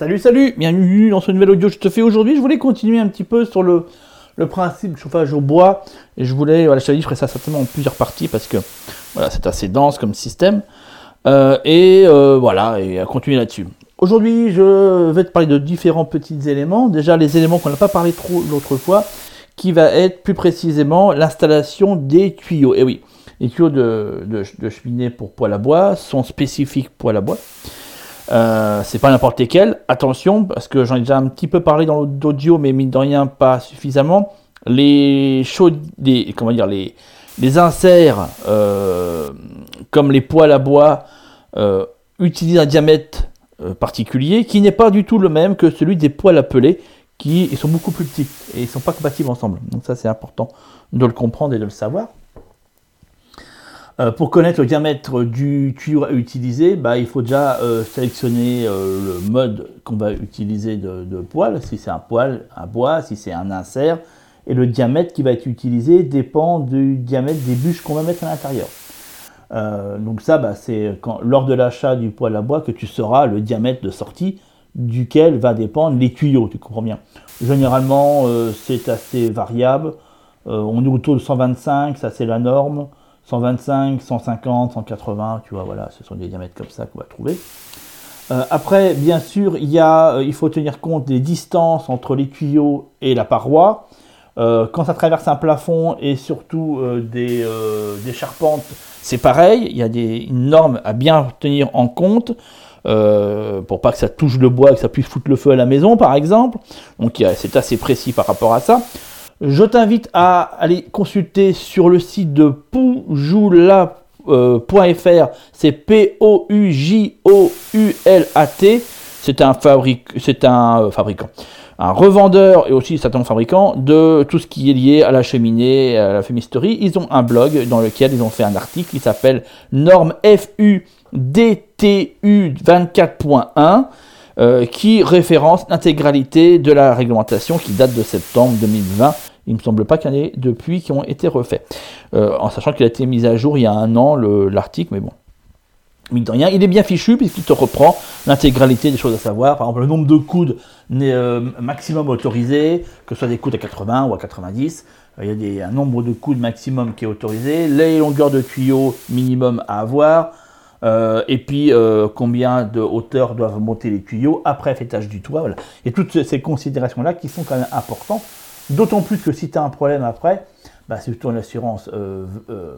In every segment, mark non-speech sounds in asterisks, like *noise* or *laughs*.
Salut, salut, bienvenue dans ce nouvel audio que je te fais aujourd'hui. Je voulais continuer un petit peu sur le, le principe de chauffage au bois. Et je voulais, voilà, je t'avais dit, je ferais ça certainement en plusieurs parties parce que voilà, c'est assez dense comme système. Euh, et euh, voilà, et à continuer là-dessus. Aujourd'hui, je vais te parler de différents petits éléments. Déjà, les éléments qu'on n'a pas parlé trop l'autre fois, qui va être plus précisément l'installation des tuyaux. Et oui, les tuyaux de, de, cheminée pour poêle à bois sont spécifiques poêle à bois. Euh, c'est pas n'importe lesquels. Attention, parce que j'en ai déjà un petit peu parlé dans l'audio, mais mine de rien pas suffisamment. Les chauds, comment dire, les, les inserts euh, comme les poêles à bois euh, utilisent un diamètre particulier qui n'est pas du tout le même que celui des poêles à peler qui sont beaucoup plus petits et ils sont pas compatibles ensemble. Donc ça c'est important de le comprendre et de le savoir. Euh, pour connaître le diamètre du tuyau à utiliser, bah, il faut déjà euh, sélectionner euh, le mode qu'on va utiliser de, poêle, si c'est un poêle à bois, si c'est un insert, et le diamètre qui va être utilisé dépend du diamètre des bûches qu'on va mettre à l'intérieur. donc ça, bah, c'est lors de l'achat du poêle à bois que tu sauras le diamètre de sortie duquel va dépendre les tuyaux, tu comprends bien. Généralement, c'est assez variable. on est autour de 125, ça c'est la norme. 125, 150, 180, tu vois, voilà, ce sont des diamètres comme ça qu'on va trouver. Euh, après, bien sûr, il, y a, euh, il faut tenir compte des distances entre les tuyaux et la paroi. Euh, quand ça traverse un plafond et surtout des, charpentes, c'est pareil. Il y a des normes à bien tenir en compte. pour pas que ça touche le bois, que ça puisse foutre le feu à la maison, par exemple. Donc c'est assez précis par rapport à ça. Je t'invite à aller consulter sur le site de poujoula.fr. C'est P-O-U-J-O-U-L-A-T. C'est un, c'est un euh, fabricant, un revendeur et aussi certains fabricants de tout ce qui est lié à la cheminée, à la fumisterie. Ils ont un blog dans lequel ils ont fait un article qui s'appelle Norme FU DTU 24.1 qui référence l'intégralité de la réglementation qui date de septembre 2020 il ne me semble pas qu'il y en ait depuis qui ont été refaits. Euh, en sachant qu'il a été mis à jour il y a un an, l'article, mais bon. Mine de rien, il est bien fichu puisqu'il te reprend l'intégralité des choses à savoir. Par exemple, le nombre de coudes euh, maximum autorisé, que ce soit des coudes à 80 ou à 90. Euh, il y a un nombre de coudes maximum qui est autorisé. Les longueurs de tuyaux minimum à avoir. et puis combien de hauteur doivent monter les tuyaux après fêtage du toit. Et toutes ces considérations-là qui sont quand même importantes D'autant plus que si tu as un problème après, bah, si ton assurance euh, euh,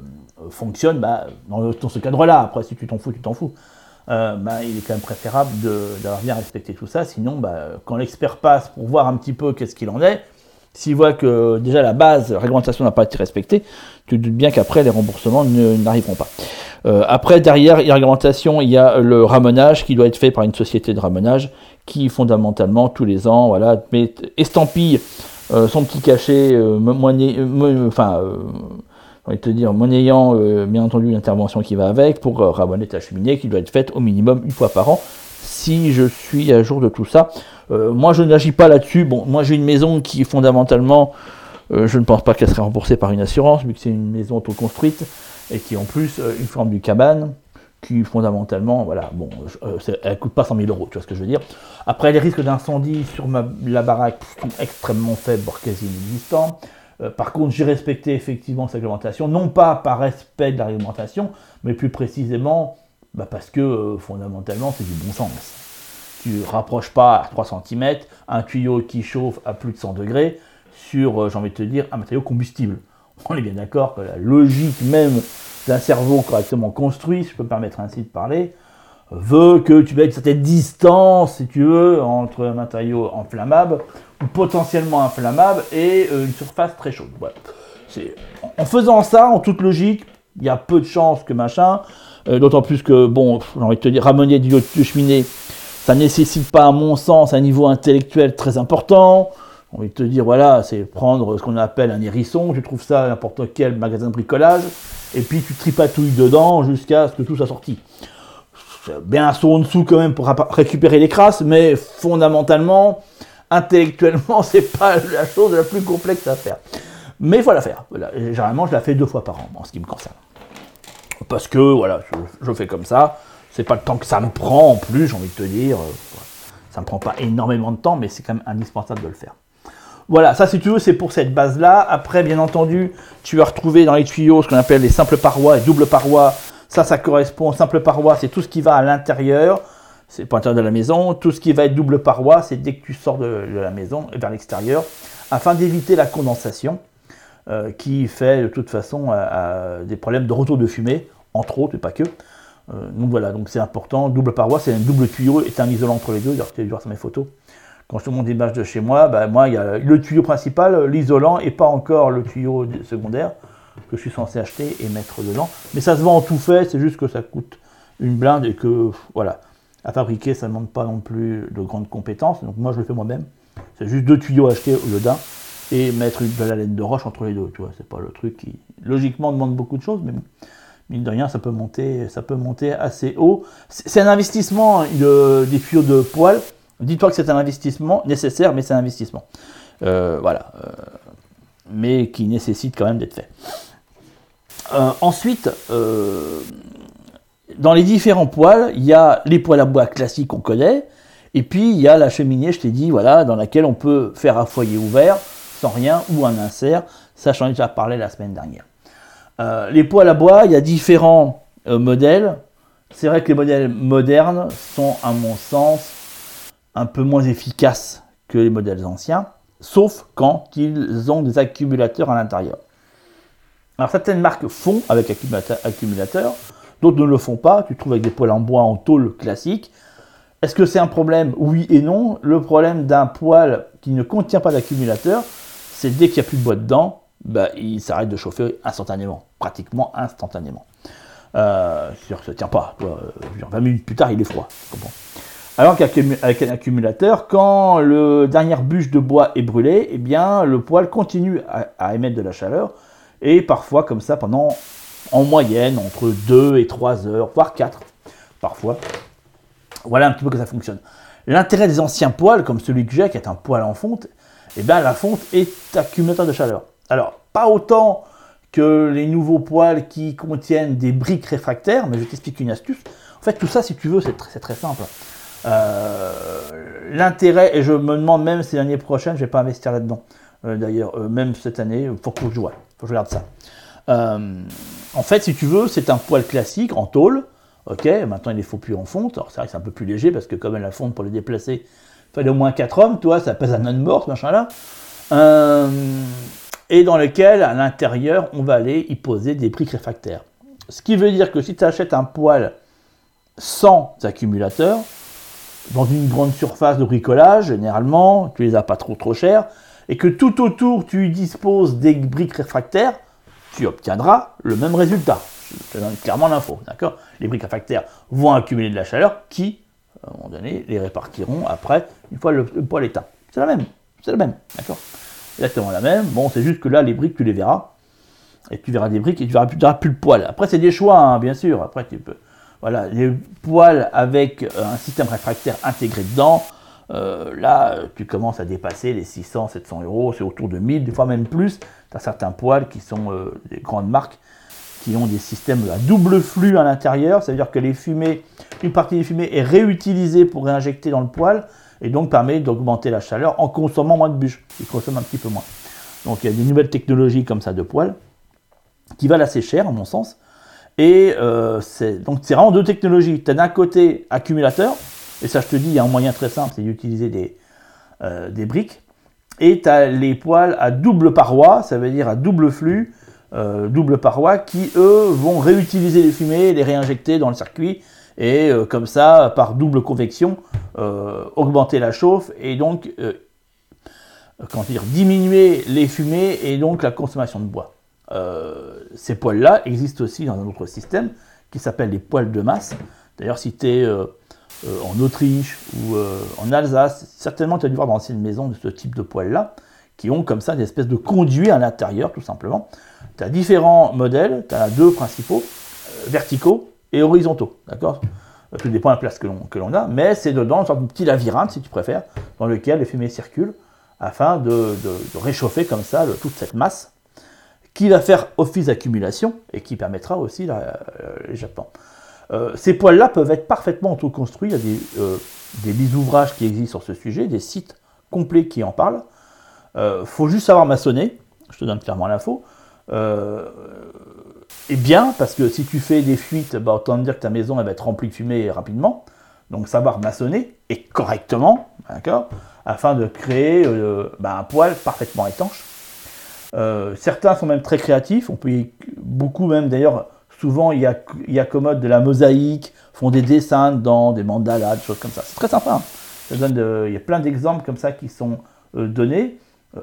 fonctionne, bah, dans, ce cadre-là, après si tu t'en fous, tu t'en fous. Euh, bah, il est quand même préférable d'avoir bien respecté tout ça. Sinon, quand l'expert passe pour voir un petit peu qu'est-ce qu'il en est, s'il voit que déjà la base, la réglementation n'a pas été respectée, tu te doutes bien qu'après les remboursements n'arriveront pas. après, derrière la réglementation, il y a le ramenage qui doit être fait par une société de ramenage qui fondamentalement tous les ans, voilà, estampille son petit cachet, euh, euh, enfin, va te dire, monnayant bien entendu l'intervention qui va avec pour rabonner ta cheminée qui doit être faite au minimum une fois par an si je suis à jour de tout ça. moi, je n'agis pas là-dessus. Bon, moi, j'ai une maison qui, fondamentalement, je ne pense pas qu'elle serait remboursée par une assurance, vu que c'est une maison autoconstruite et qui, en plus, une forme du cabane qui fondamentalement, voilà, bon, euh, elle coûte pas 100 000 euros, tu vois ce que je veux dire. Après, les risques d'incendie sur ma, la baraque sont extrêmement faibles, voire quasi inexistants. Euh, par contre, j'ai respecté effectivement cette réglementation, non pas par respect de la réglementation, mais plus précisément bah, parce que euh, fondamentalement, c'est du bon sens. Tu rapproches pas à 3 cm un tuyau qui chauffe à plus de 100 degrés sur, j'ai envie de te dire, un matériau combustible. On est bien d'accord que la logique même d'un cerveau correctement construit, si je peux me permettre ainsi de parler, veut que tu aies une certaine distance, si tu veux, entre un matériau inflammable ou potentiellement inflammable et euh, une surface très chaude. En faisant ça, en toute logique, il y a peu de chances que machin, euh, d'autant plus que, bon, j'ai envie de te dire, ramener du de cheminée, ça nécessite pas, à mon sens, un niveau intellectuel très important. J'ai envie de te dire, voilà, c'est prendre ce qu'on appelle un hérisson, je trouve ça n'importe quel magasin de bricolage et puis tu tripatouilles dedans jusqu'à ce que tout soit sorti. Bien un saut en dessous quand même pour récupérer les crasses, mais fondamentalement, *laughs* intellectuellement, *laughs* c'est pas la chose la plus complexe à faire. Mais il faut la faire. Généralement, je la fais deux fois par an en ce qui me concerne. Parce que voilà, je, fais comme ça. C'est pas le temps que ça me prend en plus, j'ai envie de te dire. Ça ne prend pas énormément de temps, mais c'est quand même indispensable de le faire. Voilà, ça si tu veux, c'est pour cette base-là. Après, bien entendu, tu vas retrouver dans les tuyaux ce qu'on appelle les simples parois et doubles parois. Ça, ça correspond, simple paroi, c'est tout ce qui va à l'intérieur, c'est pas l'intérieur de la maison. Tout ce qui va être double paroi, c'est dès que tu sors de, la maison vers l'extérieur, afin d'éviter la condensation, euh, qui fait de toute façon euh, euh, des problèmes de retour de fumée, entre autres, mais pas que. donc voilà, donc c'est important. Double paroi, c'est un double tuyau et un isolant entre les deux. D'ailleurs, tu vas voir sur mes photos quand je te montre l'image de chez moi, bah, moi, il y a le tuyau principal, l'isolant, et pas encore le tuyau secondaire que je suis censé acheter et mettre dedans. Mais ça se vend en tout fait, c'est juste que ça coûte une blinde et que, voilà, à fabriquer, ça ne demande pas non plus de grandes compétences. Donc moi, je le fais moi-même. C'est juste deux tuyaux achetés au lieu d'un et mettre de la laine de roche entre les deux. Tu vois, c'est pas le truc qui, logiquement, demande beaucoup de choses, mais mine de rien, ça peut monter, ça peut monter assez haut. C'est un investissement, hein, des tuyaux de poêle. Dis-toi que c'est un investissement nécessaire, mais c'est un investissement. Euh, voilà. Euh, mais qui nécessite quand même d'être fait. Euh, ensuite, dans les différents poêles, il y a les poêles à bois classiques qu'on connaît, et puis il y a la cheminée, je t'ai dit, voilà, dans laquelle on peut faire un foyer ouvert, sans rien, ou un insert. Ça, j'en ai déjà parlé la semaine dernière. les poêles à bois, il y a différents modèles. C'est vrai que les modèles modernes sont, à mon sens, un peu moins efficaces que les modèles anciens, sauf quand ils ont des accumulateurs à l'intérieur. Alors certaines marques font avec accumulateurs, d'autres ne le font pas, tu trouves avec des poêles en bois en tôle classique. Est-ce que c'est un problème? Oui et non. Le problème d'un poêle qui ne contient pas d'accumulateur, c'est dès qu'il n'y a plus de bois dedans, bah, il s'arrête de chauffer instantanément, pratiquement instantanément. Euh, c'est-à-dire que ça ne tient pas. 20 minutes plus tard, il est froid. Alors qu'avec un accumulateur, quand le dernière bûche de bois est brûlée, eh bien le poêle continue à, émettre de la chaleur et parfois comme ça pendant en moyenne entre 2 et 3 heures, voire 4 parfois. Voilà un petit peu que ça fonctionne. L'intérêt des anciens poêles, comme celui que j'ai, qui est un poêle en fonte, eh bien la fonte est accumulateur de chaleur. Alors, pas autant que les nouveaux poêles qui contiennent des briques réfractaires, mais je t'explique une astuce. En fait, tout ça, si tu veux, c'est très, très simple. Euh, l'intérêt, et je me demande même si l'année prochaine, je vais pas investir là-dedans. Euh, d'ailleurs, euh, même cette année, faut que je vois, faut que je regarde ça. en fait, si tu veux, c'est un poêle classique en tôle. Ok, maintenant il est faux plus en fonte. Alors c'est vrai que c'est un peu plus léger parce que comme elle a fonte pour le déplacer, il fallait au moins 4 hommes, toi, ça pèse un âne mort, ce machin-là. et dans lequel, à l'intérieur, on va aller y poser des briques réfractaires. Ce qui veut dire que si tu achètes un poêle sans accumulateur, dans une grande surface de bricolage, généralement, tu les as pas trop trop chers, et que tout autour tu disposes des briques réfractaires, tu obtiendras le même résultat. Je te donne clairement l'info, d'accord? Les briques réfractaires vont accumuler de la chaleur qui, à un moment donné, les répartiront après, une fois le, poêle éteint. C'est la même, c'est la même, d'accord? Exactement la même. Bon, c'est juste que là, les briques, tu les verras. Et tu verras des briques et tu verras, plus le poêle. Après, c'est des choix, hein, bien sûr. Après, tu peux voilà, les poils avec euh, un système réfractaire intégré dedans, euh, là, tu commences à dépasser les 600, 700 euros, c'est autour de 1000, des fois même plus. Tu as certains poils qui sont euh, des grandes marques qui ont des systèmes à double flux à l'intérieur, ça veut dire que les fumées, une partie des fumées est réutilisée pour réinjecter dans le poêle et donc permet d'augmenter la chaleur en consommant moins de bûches. Il consomme un petit peu moins. Donc il y a des nouvelles technologies comme ça de poêle qui valent assez cher, à mon sens, et euh, c'est donc c'est vraiment deux technologies. Tu as d'un côté accumulateur, et ça je te dis, il y a un moyen très simple, c'est d'utiliser des, euh, briques. Et tu as les poils à double paroi, ça veut dire à double flux, euh, double paroi, qui eux vont réutiliser les fumées, les réinjecter dans le circuit, et comme ça, par double convection, augmenter la chauffe, et donc comment dire, diminuer les fumées et donc la consommation de bois. Euh, ces poils-là existent aussi dans un autre système qui s'appelle les poils de masse. D'ailleurs, si tu es euh, euh, en Autriche ou en Alsace, certainement tu as dû voir dans anciennes maisons de ce type de poils-là, qui ont comme ça des espèces de conduits à l'intérieur, tout simplement. Tu as différents modèles, tu as deux principaux, verticaux et horizontaux, d'accord? Tout dépend de la place que l'on a, mais c'est dedans une sorte de petit labyrinthe, si tu préfères, dans lequel les fumées circulent, afin de, réchauffer comme ça toute cette masse qui va faire office d'accumulation et qui permettra aussi l'échappement. ces poêles-là peuvent être parfaitement auto-construits. Il y a des, des ouvrages qui existent sur ce sujet, des sites complets qui en parlent. Il faut juste savoir maçonner. Je te donne clairement l'info. et bien, parce que si tu fais des fuites, bah, autant dire que ta maison va être remplie de fumée rapidement. Donc savoir maçonner et correctement, d'accord, afin de créer euh, bah, un poêle parfaitement étanche. Euh, certains sont même très créatifs, on peut beaucoup même d'ailleurs, souvent il y, a, il y accommodent de la mosaïque, font des dessins dans des mandalas, des choses comme ça. C'est très sympa. Hein. Il y a plein d'exemples comme ça qui sont euh, donnés.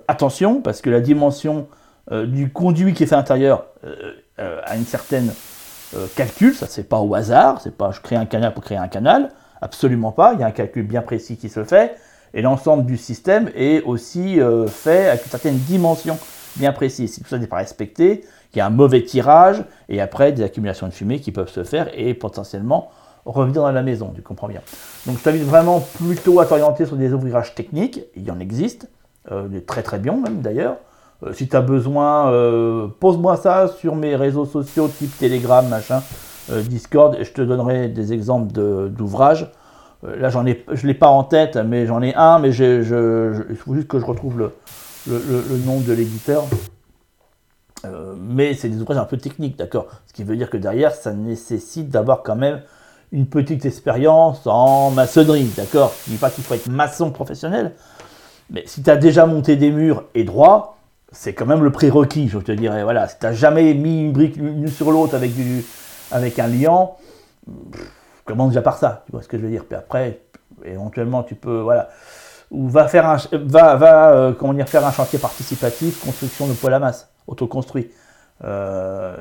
attention, parce que la dimension du conduit qui est fait à l'intérieur a une certaine calcul, ça c'est pas au hasard, c'est pas je crée un canal pour créer un canal, Absolument pas, il y a un calcul bien précis qui se fait, et l'ensemble du système est aussi euh, fait avec une certaine dimension bien précise. Si tout ça n'est pas respecté, il y a un mauvais tirage, et après des accumulations de fumée qui peuvent se faire, et potentiellement revenir dans la maison, tu comprends bien. Donc je t'invite vraiment plutôt à t'orienter sur des ouvrages techniques, il y en existe, euh, des très très bien même d'ailleurs. Euh, si tu as besoin, pose-moi ça sur mes réseaux sociaux type Telegram, machin. Euh, Discord et je te donnerai des exemples d'ouvrages. Euh, là, j'en ai, je ne l'ai pas en tête, mais j'en ai un, mais je, il faut juste que je retrouve le, le, nom de l'éditeur. Euh, mais c'est des ouvrages un peu techniques, d'accord Ce qui veut dire que derrière, ça nécessite d'avoir quand même une petite expérience en maçonnerie, d'accord Je ne dis pas qu'il faut être maçon professionnel, mais si tu as déjà monté des murs et droit, c'est quand même le prérequis, je te dirais. Voilà, si tu n'as jamais mis une brique l'une sur l'autre avec avec un liant, commence déjà par ça, tu vois ce que je veux dire. Puis après, éventuellement, tu peux, voilà, ou va faire un, va, va euh, faire un chantier participatif, construction de poêle à masse, autoconstruit. Euh,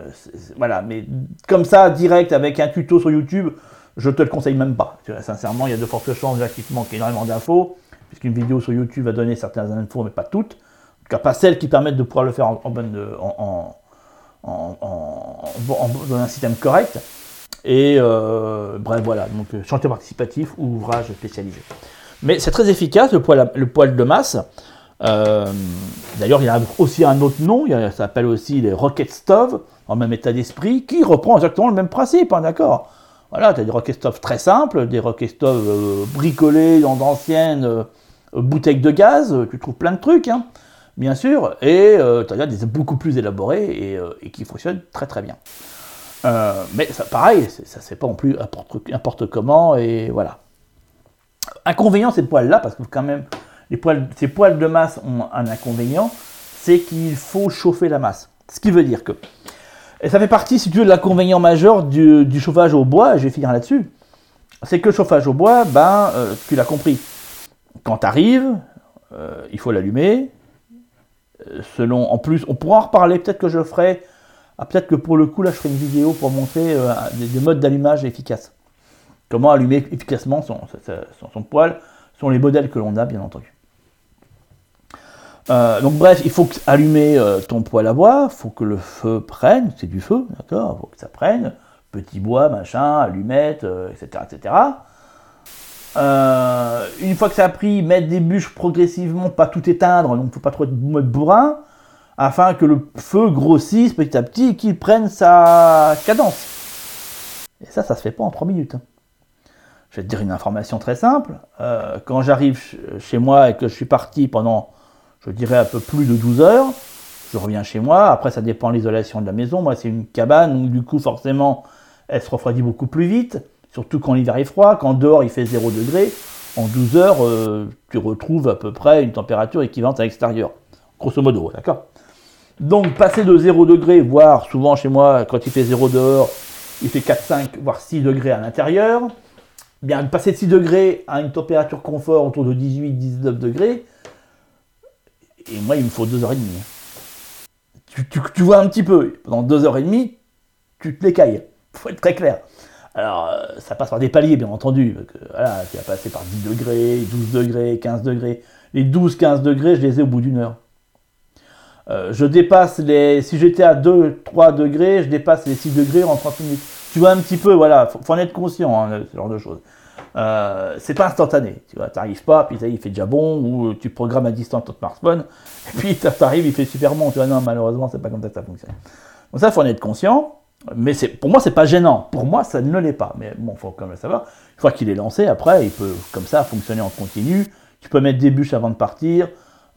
voilà, mais comme ça, direct avec un tuto sur YouTube, je te le conseille même pas. Sincèrement, il y a de fortes chances déjà qu'il te manque énormément d'infos, puisqu'une vidéo sur YouTube va donner certaines infos, mais pas toutes. En tout cas, pas celles qui permettent de pouvoir le faire en, en, dans un système correct. Et euh, bref, voilà, donc euh, chantier participatif ou ouvrage spécialisé. Mais c'est très efficace, le poil, de masse. Euh, d'ailleurs, il y a aussi un autre nom, il ça s'appelle aussi les Rocket Stove, en même état d'esprit, qui reprend exactement le même principe, hein, d'accord Voilà, tu as des Rocket Stove très simples, des Rocket Stove bricolés dans d'anciennes bouteilles de gaz, tu trouves plein de trucs. Hein bien sûr, et euh, tu as des beaucoup plus élaborés euh, et, qui fonctionnent très très bien. Euh, mais pareil, ça ne se fait pas non plus n'importe comment, et voilà. Inconvénient, ces poils-là, parce que quand même, ces poils de masse ont un inconvénient, c'est qu'il faut chauffer la masse. Ce qui veut dire que, et ça fait partie, si tu veux, de l'inconvénient majeur du, chauffage au bois, je vais finir là-dessus, c'est que le chauffage au bois, ben, tu l'as compris, quand tu arrives, il faut l'allumer, selon, en plus, on pourra en reparler, peut-être que je ferai, ah, peut-être que pour le coup, là, je ferai une vidéo pour montrer euh, des, modes d'allumage efficaces. Comment allumer efficacement son, son, poêle, sont les modèles que l'on a, bien entendu. Euh, donc bref, il faut allumer euh, ton poêle à bois, il faut que le feu prenne, c'est du feu, d'accord, il faut que ça prenne, petit bois, machin, allumette, etc., etc. Euh, une fois que ça a pris, mettre des bûches progressivement, pas tout éteindre, donc faut pas trop être bourrin, afin que le feu grossisse petit à petit et qu'il prenne sa cadence. Et ça, ça se fait pas en 3 minutes. Hein. Je vais te dire une information très simple. Euh, quand j'arrive chez moi et que je suis parti pendant, je dirais, un peu plus de 12 heures, je reviens chez moi. Après, ça dépend de l'isolation de la maison. Moi, c'est une cabane, donc du coup, forcément, elle se refroidit beaucoup plus vite. Surtout quand l'hiver est froid, quand dehors il fait 0 degré, en 12 heures, euh, tu retrouves à peu près une température équivalente à l'extérieur. Grosso modo, d'accord? Donc passer de 0 degré, voire souvent chez moi, quand il fait 0 dehors, il fait 4, 5, voire 6 degrés à l'intérieur. Bien, passer de 6 degrés à une température confort autour de 18, 19 degrés, et moi il me faut 2h30. Tu, tu, vois un petit peu, pendant 2h30, tu te l'écailles. Faut être très clair. Alors, euh, ça passe par des paliers, bien entendu. voilà, tu vas passer par 10 degrés, 12 degrés, 15 degrés. Les 12-15 degrés, je les ai au bout d'une heure. Euh, je dépasse les. Si j'étais à 2-3 degrés, je dépasse les 6 degrés en 30 minutes. Tu vois un petit peu, voilà, faut, faut en être conscient, hein, ce genre de choses. Euh, c'est pas instantané, tu vois, t'arrives pas, puis il fait déjà bon, ou tu programmes à distance ton smartphone, et *laughs* puis t'arrives, il fait super bon, tu vois, non, malheureusement, c'est pas comme ça que ça fonctionne. Donc ça, faut en être conscient. Mais c'est, pour moi, c'est pas gênant. Pour moi, ça ne l'est pas. Mais bon, faut quand même le savoir. Une fois qu'il est lancé, après, il peut comme ça fonctionner en continu. Tu peux mettre des bûches avant de partir.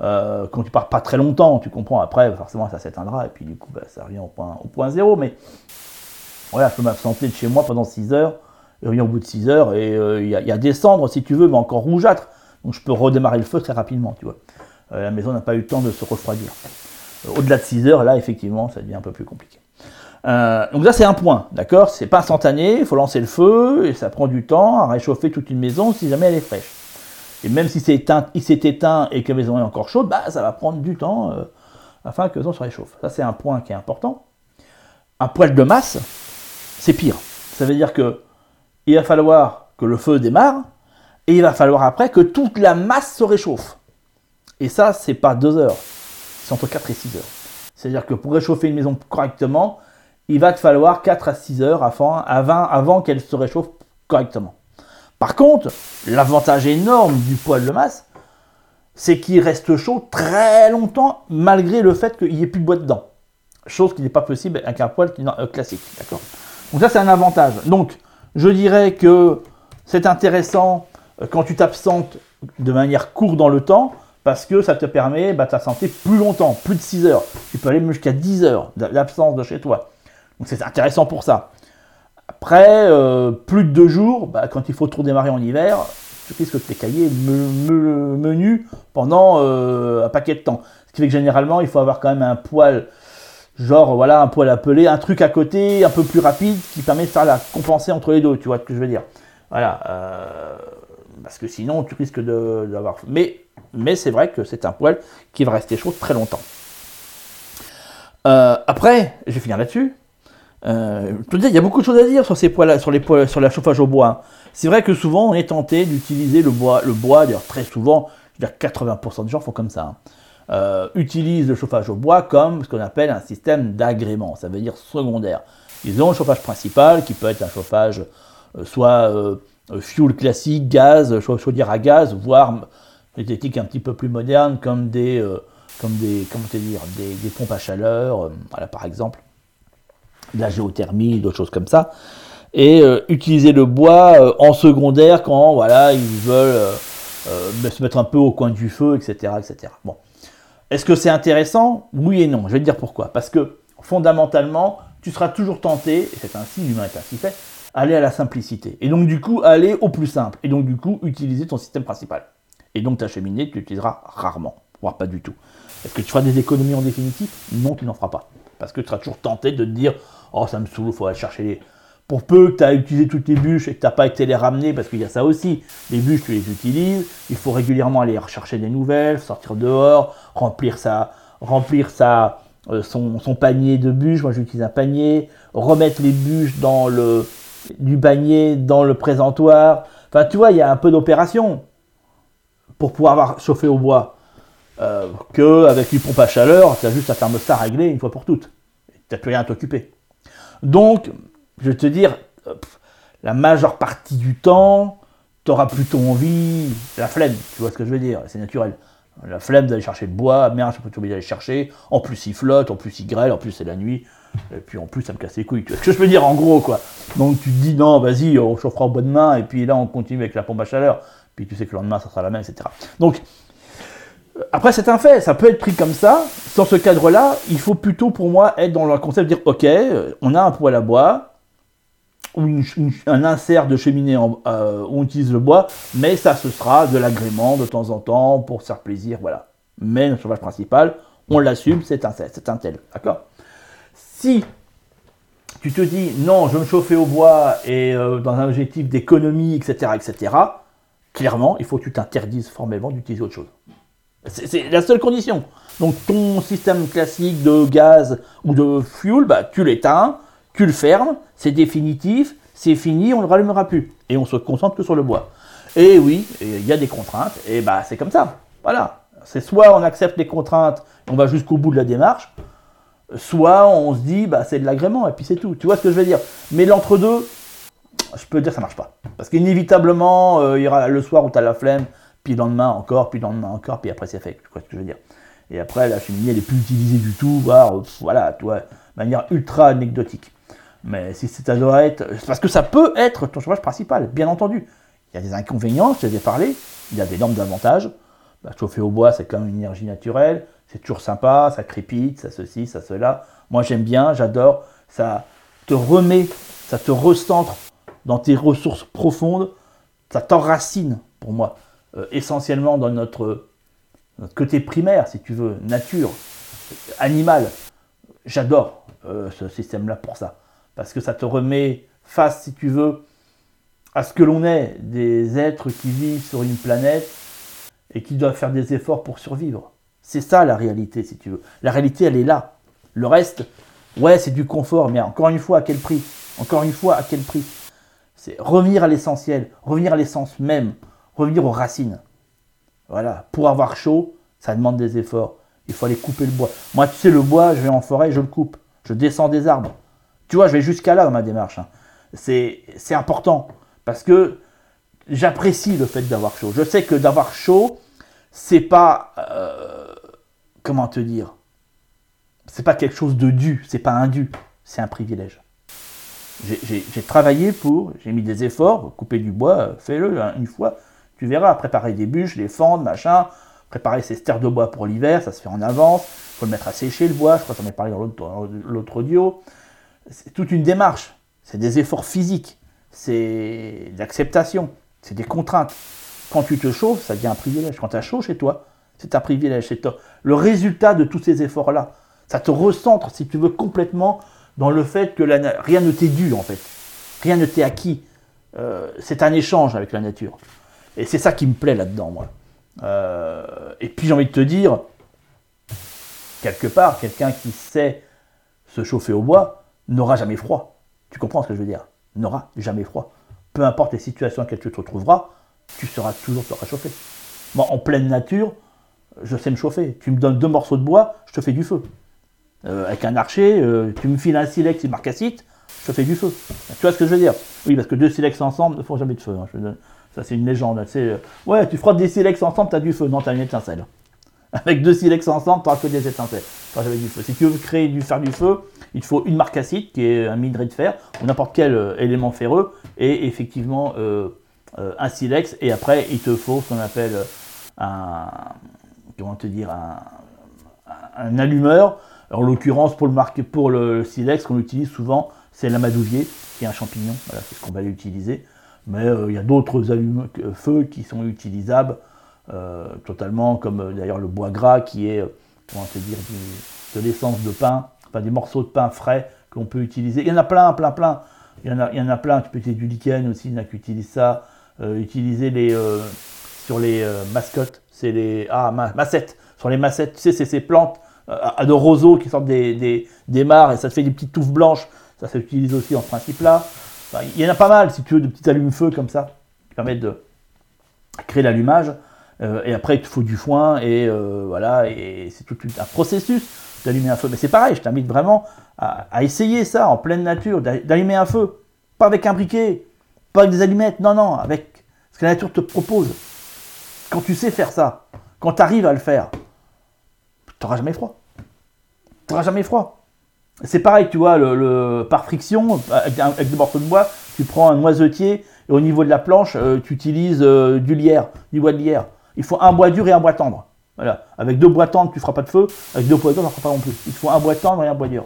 Euh, quand tu pars pas très longtemps, tu comprends. Après, forcément, ça s'éteindra. Et puis, du coup, bah, ça revient au point, au point zéro. Mais voilà, je peux m'absenter de chez moi pendant 6 heures. Et revenir au bout de 6 heures. Et euh, il y, a des cendres, si tu veux, mais encore rougeâtres. Donc, je peux redémarrer le feu très rapidement, tu vois. Euh, la maison n'a pas eu le temps de se refroidir. Au-delà de 6 heures, là, effectivement, ça devient un peu plus compliqué. Euh, donc là, c'est un point, d'accord? C'est pas instantané, il faut lancer le feu, et ça prend du temps à réchauffer toute une maison si jamais elle est fraîche. Et même si c'est éteint, il s'est éteint et que la maison est encore chaude, bah, ça va prendre du temps euh, afin que la maison se réchauffe. Ça, c'est un point qui est important. Un poêle de masse, c'est pire. Ça veut dire que il va falloir que le feu démarre, et il va falloir après que toute la masse se réchauffe. Et ça, c'est pas deux heures, c'est entre 4 et 6 heures. C'est-à-dire que pour réchauffer une maison correctement, il va te falloir 4 à 6 heures avant, avant, qu'elle se réchauffe correctement. Par contre, l'avantage énorme du poêle de masse, c'est qu'il reste chaud très longtemps malgré le fait qu'il n'y ait plus de bois dedans. Chose qui n'est pas possible avec un poêle classique. D'accord? Donc ça c'est un avantage. Donc je dirais que c'est intéressant euh, quand tu t'absentes de manière courte dans le temps parce que ça te permet bah, t'absenter plus longtemps, plus de 6 heures. Tu peux aller jusqu'à 10 heures d'absence de chez toi. Donc c'est intéressant pour ça. Après, euh, plus de deux jours, bah, quand il faut tout démarrer en hiver, tu risques de tes cahiers me, menu pendant euh, un paquet de temps. Ce qui fait que généralement, il faut avoir quand même un poil, genre voilà, un poil appelé, un truc à côté, un peu plus rapide, qui permet de faire la compenser entre les deux, tu vois ce que je veux dire. Voilà. Euh, parce que sinon, tu risques d'avoir. Mais, mais c'est vrai que c'est un poil qui va rester chaud très longtemps. après, je vais finir là-dessus. Euh, je il y a beaucoup de choses à dire sur ces poils, sur les poils, sur la chauffage au bois. C'est vrai que souvent on est tenté d'utiliser le bois, le bois, d'ailleurs très souvent, je veux dire 80% des gens font comme ça. Hein. Euh, utilisent le chauffage au bois comme ce qu'on appelle un système d'agrément, ça veut dire secondaire. Ils ont le chauffage principal qui peut être un chauffage euh, soit euh, fuel classique, gaz, chaudière à gaz, voire des techniques un petit peu plus modernes comme des, euh, comme des, comment dire, des, pompes à chaleur, par exemple de la géothermie, d'autres choses comme ça, et euh, utiliser le bois euh, en secondaire quand voilà ils veulent euh, se mettre un peu au coin du feu, etc., etc. Bon, est-ce que c'est intéressant? Oui et non. Je vais te dire pourquoi. Parce que fondamentalement, tu seras toujours tenté, et c'est ainsi, l'humain est ainsi fait, aller à la simplicité. Et donc du coup, aller au plus simple. Et donc du coup, utiliser ton système principal. Et donc ta cheminée, tu l'utiliseras rarement, voire pas du tout. Est-ce que tu feras des économies en définitive? Non, tu n'en feras pas. Parce que tu seras toujours tenté de te dire Oh, ça me saoule, il faut aller chercher les. Pour peu que tu as utilisé toutes tes bûches et que tu n'as pas été les ramener, parce qu'il y a ça aussi, les bûches, tu les utilises, il faut régulièrement aller rechercher des nouvelles, sortir dehors, remplir, sa, remplir sa, euh, son, panier de bûches, moi j'utilise un panier, remettre les bûches dans le, du panier dans le présentoir. Enfin, tu vois, il y a un peu d'opération pour pouvoir avoir chauffé au bois. Euh, que avec une pompe à chaleur, tu as juste un thermostat réglé une fois pour toutes. Tu n'as plus rien à t'occuper. Donc, je vais te dire, la majeure partie du temps, tu auras plutôt envie, la flemme, tu vois ce que je veux dire, c'est naturel. La flemme d'aller chercher le bois, merde, je peux oublier d'aller chercher, en plus il flotte, en plus il grêle, en plus c'est la nuit, et puis en plus ça me casse les couilles, tu vois ce que je veux dire en gros quoi. Donc tu te dis non, vas-y, on chauffera au bois de main, et puis là on continue avec la pompe à chaleur, puis tu sais que le lendemain ça sera la même, etc. Donc après, c'est un fait, ça peut être pris comme ça. Dans ce cadre-là, il faut plutôt pour moi être dans le concept de dire ok, on a un poêle à bois, ou un insert de cheminée euh, où on utilise le bois, mais ça ce sera de l'agrément de temps en temps pour faire plaisir, voilà. Mais le chauffage principal, on l'assume, c'est un, un tel, d'accord? Si tu te dis non, je veux me chauffer au bois et euh, dans un objectif d'économie, etc., etc., clairement, il faut que tu t'interdises formellement d'utiliser autre chose. C'est la seule condition. Donc ton système classique de gaz ou de fuel, bah, tu l'éteins, tu le fermes, c'est définitif, c'est fini, on ne le rallumera plus. Et on se concentre que sur le bois. Et oui, il y a des contraintes, et bah c'est comme ça. Voilà. C'est soit on accepte les contraintes, on va jusqu'au bout de la démarche, soit on se dit bah c'est de l'agrément et puis c'est tout. Tu vois ce que je veux dire? Mais l'entre-deux, je peux dire ça marche pas. Parce qu'inévitablement, euh, il y aura le soir où tu la flemme, puis le lendemain encore, puis le lendemain encore, puis après c'est fait. Tu vois ce que je veux dire? Et après, la cheminée, elle est plus utilisée du tout, voire, voilà, toi, de manière ultra anecdotique. Mais si ça doit être. Parce que ça peut être ton chauffage principal, bien entendu. Il y a des inconvénients, je t'ai parlé. Il y a d'énormes avantages. Bah, chauffer au bois, c'est quand même une énergie naturelle. C'est toujours sympa, ça crépite, ça ceci, ça cela. Moi, j'aime bien, j'adore. Ça te remet, ça te recentre dans tes ressources profondes. Ça t'enracine, pour moi, euh, essentiellement dans notre, notre côté primaire, si tu veux, nature, animal. J'adore euh, ce système-là pour ça parce que ça te remet face, si tu veux, à ce que l'on est, des êtres qui vivent sur une planète et qui doivent faire des efforts pour survivre. C'est ça la réalité, si tu veux. La réalité, elle est là. Le reste, ouais, c'est du confort, mais encore une fois, à quel prix? Encore une fois, à quel prix? C'est revenir à l'essentiel, revenir à l'essence même, revenir aux racines. Voilà, pour avoir chaud, ça demande des efforts. Il faut aller couper le bois. Moi, tu sais, le bois, je vais en forêt, je le coupe. Je descends des arbres. Tu vois, je vais jusqu'à là dans ma démarche. Hein. C'est important parce que j'apprécie le fait d'avoir chaud. Je sais que d'avoir chaud, c'est pas. Euh, comment te dire C'est pas quelque chose de dû, c'est pas un dû, c'est un privilège. J'ai travaillé pour, j'ai mis des efforts, couper du bois, fais-le hein, une fois, tu verras, préparer des bûches, les fendre, machin, préparer ses stères de bois pour l'hiver, ça se fait en avance, il faut le mettre à sécher le bois, je crois que j'en ai parlé dans l'autre audio, c'est toute une démarche, c'est des efforts physiques, c'est l'acceptation, c'est des contraintes. Quand tu te chauffes, ça devient un privilège. Quand tu as chaud chez toi, c'est un privilège chez toi. Le résultat de tous ces efforts-là, ça te recentre, si tu veux, complètement dans le fait que rien ne t'est dû, en fait. Rien ne t'est acquis. Euh, c'est un échange avec la nature. Et c'est ça qui me plaît là-dedans, moi. Euh, et puis j'ai envie de te dire, quelque part, quelqu'un qui sait se chauffer au bois, n'aura jamais froid. Tu comprends ce que je veux dire? N'aura jamais froid. Peu importe les situations dans lesquelles tu te retrouveras, tu seras toujours te réchauffer. Moi, en pleine nature, je sais me chauffer. Tu me donnes deux morceaux de bois, je te fais du feu. Euh, avec un archer, euh, tu me files un silex et une marcassite, je te fais du feu. Tu vois ce que je veux dire? Oui, parce que deux silex ensemble ne font jamais de feu. Hein. Ça, c'est une légende. Euh, ouais, tu frottes des silex ensemble, tu as du feu. Non, tu as une étincelle. *laughs* Avec deux silex ensemble, tu n'auras que des étincelles. jamais du feu. Si tu veux créer du, faire du feu, il faut une marcassite qui est un minerai de fer ou n'importe quel euh, élément ferreux et effectivement euh, euh, un silex et après il te faut ce qu'on appelle un comment te dire un, allumeur. en l'occurrence pour le pour le silex qu'on utilise souvent c'est l'amadouvier qui est un champignon. Voilà c'est ce qu'on va utiliser. Mais il y a d'autres feux qui sont utilisables totalement comme d'ailleurs le bois gras qui est comment te dire de l'essence de pain des morceaux de pain frais qu'on peut utiliser. Il y en a plein, plein, plein. Il y en a, il y en a plein. Tu peux utiliser du lichen aussi, il y en a qui utilisent ça. Euh, utiliser les, euh, sur les euh, mascottes, c'est les. Ah, massettes. Sur les massettes, tu sais, c'est ces plantes à de roseaux qui sortent des, des, des, mares et ça te fait des petites touffes blanches. Ça s'utilise aussi en principe-là. il y en a pas mal, si tu veux, de petits allumes-feu comme ça, qui permettent de créer l'allumage. Et après, il te faut du foin et voilà, et c'est tout un processus d'allumer un feu. Mais c'est pareil, je t'invite vraiment à, essayer ça en pleine nature, d'allumer un feu. Pas avec un briquet, pas avec des allumettes, non, non, avec ce que la nature te propose. Quand tu sais faire ça, quand tu arrives à le faire, tu n'auras jamais froid. Tu n'auras jamais froid. C'est pareil, tu vois, le, par friction, avec, des morceaux de bois, tu prends un noisetier et au niveau de la planche, euh, tu utilises euh, du lierre, du bois de lierre. Il faut un bois dur et un bois tendre. Voilà. Avec deux bois tendres, tu ne feras pas de feu. Avec deux bois tendres, tu ne feras pas non plus. Il faut un bois tendre et un bois dur.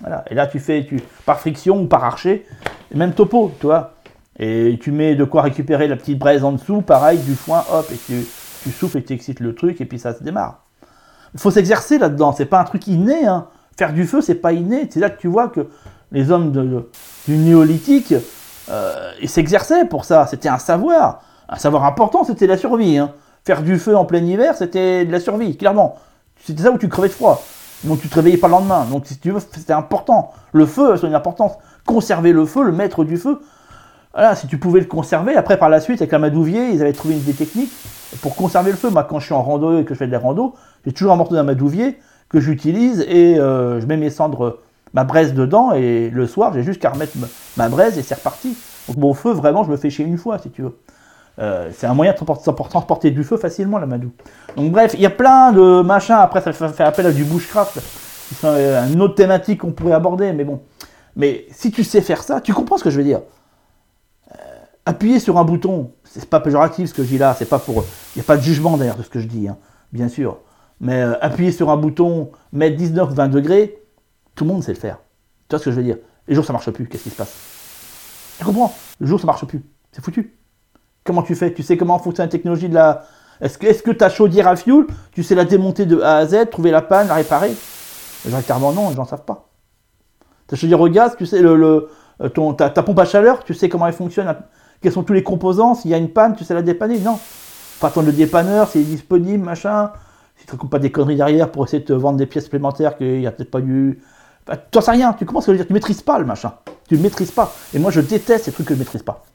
Voilà. Et là, tu fais tu, par friction ou par archer, même topo, tu vois. Et tu mets de quoi récupérer la petite braise en dessous, pareil, du foin, hop, et tu, souffles et tu excites le truc, et puis ça se démarre. Il faut s'exercer là-dedans, c'est pas un truc inné. Hein. Faire du feu, c'est pas inné. C'est là que tu vois que les hommes du néolithique, euh, ils s'exerçaient pour ça. C'était un savoir. Un savoir important, c'était la survie. Hein. Faire du feu en plein hiver, c'était de la survie, clairement. C'était ça où tu crevais de froid. Donc tu te réveillais pas le lendemain. Donc si tu veux, c'était important. Le feu a son importance. Conserver le feu, le maître du feu. Voilà, si tu pouvais le conserver, après par la suite avec la Madouvier, ils avaient trouvé une des techniques pour conserver le feu. Moi, quand je suis en rando et que je fais des randos, j'ai toujours un morceau d'un Madouvier que j'utilise et euh, je mets mes cendres, ma braise dedans et le soir, j'ai juste qu'à remettre ma braise et c'est reparti. Donc mon feu, vraiment, je me fais chier une fois, si tu veux. Euh, c'est un moyen de transporter du feu facilement, la Madou. Donc bref, il y a plein de machins. Après, ça fait appel à du bushcraft, qui sont euh, une autre thématique qu'on pourrait aborder. Mais bon, Mais si tu sais faire ça, tu comprends ce que je veux dire. Euh, appuyer sur un bouton, c'est pas péjoratif ce que je dis là, c'est pas pour. Il n'y a pas de jugement d'ailleurs de ce que je dis, hein, bien sûr. Mais appuyer sur un bouton, mettre 19 ou 20 degrés, tout le monde sait le faire. Tu vois ce que je veux dire? Les jours ça marche plus, qu'est-ce qui se passe? Tu comprends? Le jour ça marche plus, c'est foutu. Comment tu fais? Tu sais comment fonctionne la technologie de la. Est-ce que, est-ce que ta chaudière à fioul, tu sais la démonter de A à Z, trouver la panne, la réparer? Directement non, ils n'en savent pas. Ta chaudière au gaz, tu sais, le, euh, ton, ta, pompe à chaleur, tu sais comment elle fonctionne, quels sont tous les composants, s'il y a une panne, tu sais la dépanner? Non. Faut attendre le dépanneur, s'il est disponible, machin. Si tu ne pas des conneries derrière pour essayer de te vendre des pièces supplémentaires qu'il n'y a peut-être pas eu. Bah, tu n'en sais rien, tu commences à dire, tu ne maîtrises pas le machin. Tu ne maîtrises pas. Et moi, je déteste ces trucs que je ne maîtrise pas.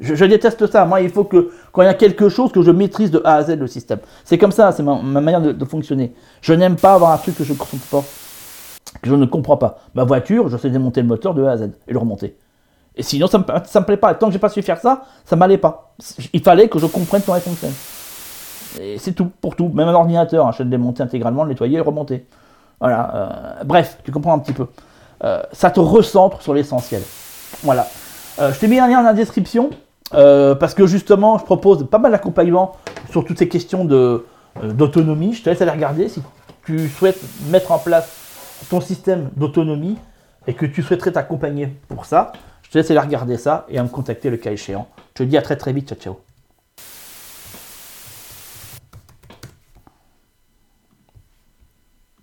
Je, déteste ça. Moi, il faut que, quand il y a quelque chose, que je maîtrise de A à Z le système. C'est comme ça, c'est ma, manière de, fonctionner. Je n'aime pas avoir un truc que je ne comprends pas. Que je ne comprends pas. Ma voiture, je sais démonter le moteur de A à Z et le remonter. Et sinon, ça ne me, plaît pas. Tant que j'ai pas su faire ça, ça m'allait pas. Il fallait que je comprenne comment elle fonctionne. Et c'est tout, pour tout. Même un ordinateur, hein, je le démonter intégralement, le nettoyer et le remonter. Voilà. Euh, bref, tu comprends un petit peu. Euh, ça te recentre sur l'essentiel. Voilà. Euh, je t'ai mis un lien dans la description. Euh, parce que justement, je propose pas mal d'accompagnement sur toutes ces questions euh, d'autonomie. Je te laisse aller regarder si tu souhaites mettre en place ton système d'autonomie et que tu souhaiterais t'accompagner pour ça. Je te laisse aller regarder ça et à me contacter le cas échéant. Je te dis à très très vite. Ciao, ciao.